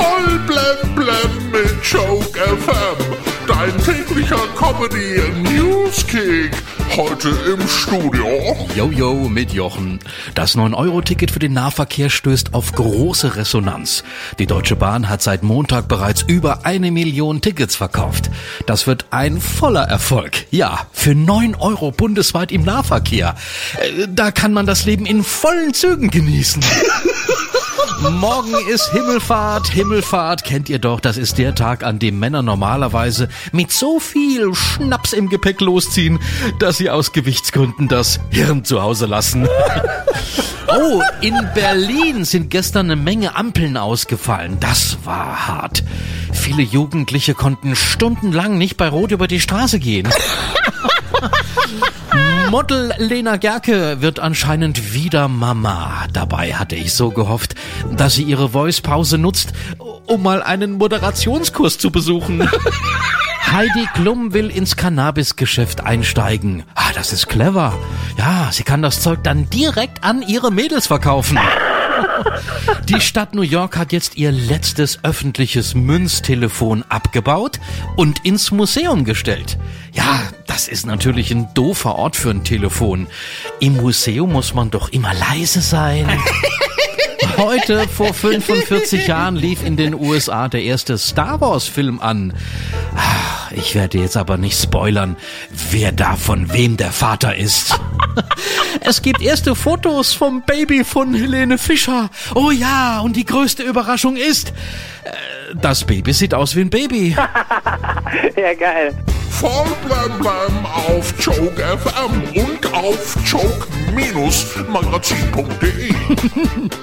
Voll blem blem mit Joke FM. Dein täglicher Comedy Newskick. Heute im Studio. Jojo mit Jochen. Das 9-Euro-Ticket für den Nahverkehr stößt auf große Resonanz. Die Deutsche Bahn hat seit Montag bereits über eine Million Tickets verkauft. Das wird ein voller Erfolg. Ja, für 9 Euro bundesweit im Nahverkehr. Äh, Da kann man das Leben in vollen Zügen genießen. Morgen ist Himmelfahrt. Himmelfahrt kennt ihr doch. Das ist der Tag, an dem Männer normalerweise mit so viel Schnaps im Gepäck losziehen, dass sie aus Gewichtsgründen das Hirn zu Hause lassen. Oh, in Berlin sind gestern eine Menge Ampeln ausgefallen. Das war hart. Viele Jugendliche konnten stundenlang nicht bei Rot über die Straße gehen. Model Lena Gerke wird anscheinend wieder Mama. Dabei hatte ich so gehofft, dass sie ihre Voice-Pause nutzt, um mal einen Moderationskurs zu besuchen. Heidi Klum will ins Cannabis-Geschäft einsteigen. Ah, das ist clever. Ja, sie kann das Zeug dann direkt an ihre Mädels verkaufen. Die Stadt New York hat jetzt ihr letztes öffentliches Münztelefon abgebaut und ins Museum gestellt. Ja, das ist natürlich ein doofer Ort für ein Telefon. Im Museum muss man doch immer leise sein. Heute, vor 45 Jahren, lief in den USA der erste Star Wars-Film an. Ah, Ich werde jetzt aber nicht spoilern, wer da von wem der Vater ist. Es gibt erste Fotos vom Baby von Helene Fischer. Oh ja, und die größte Überraschung ist, äh, das Baby sieht aus wie ein Baby. Ja, geil. Voll blem auf Joke FM und auf joke-magazin.de.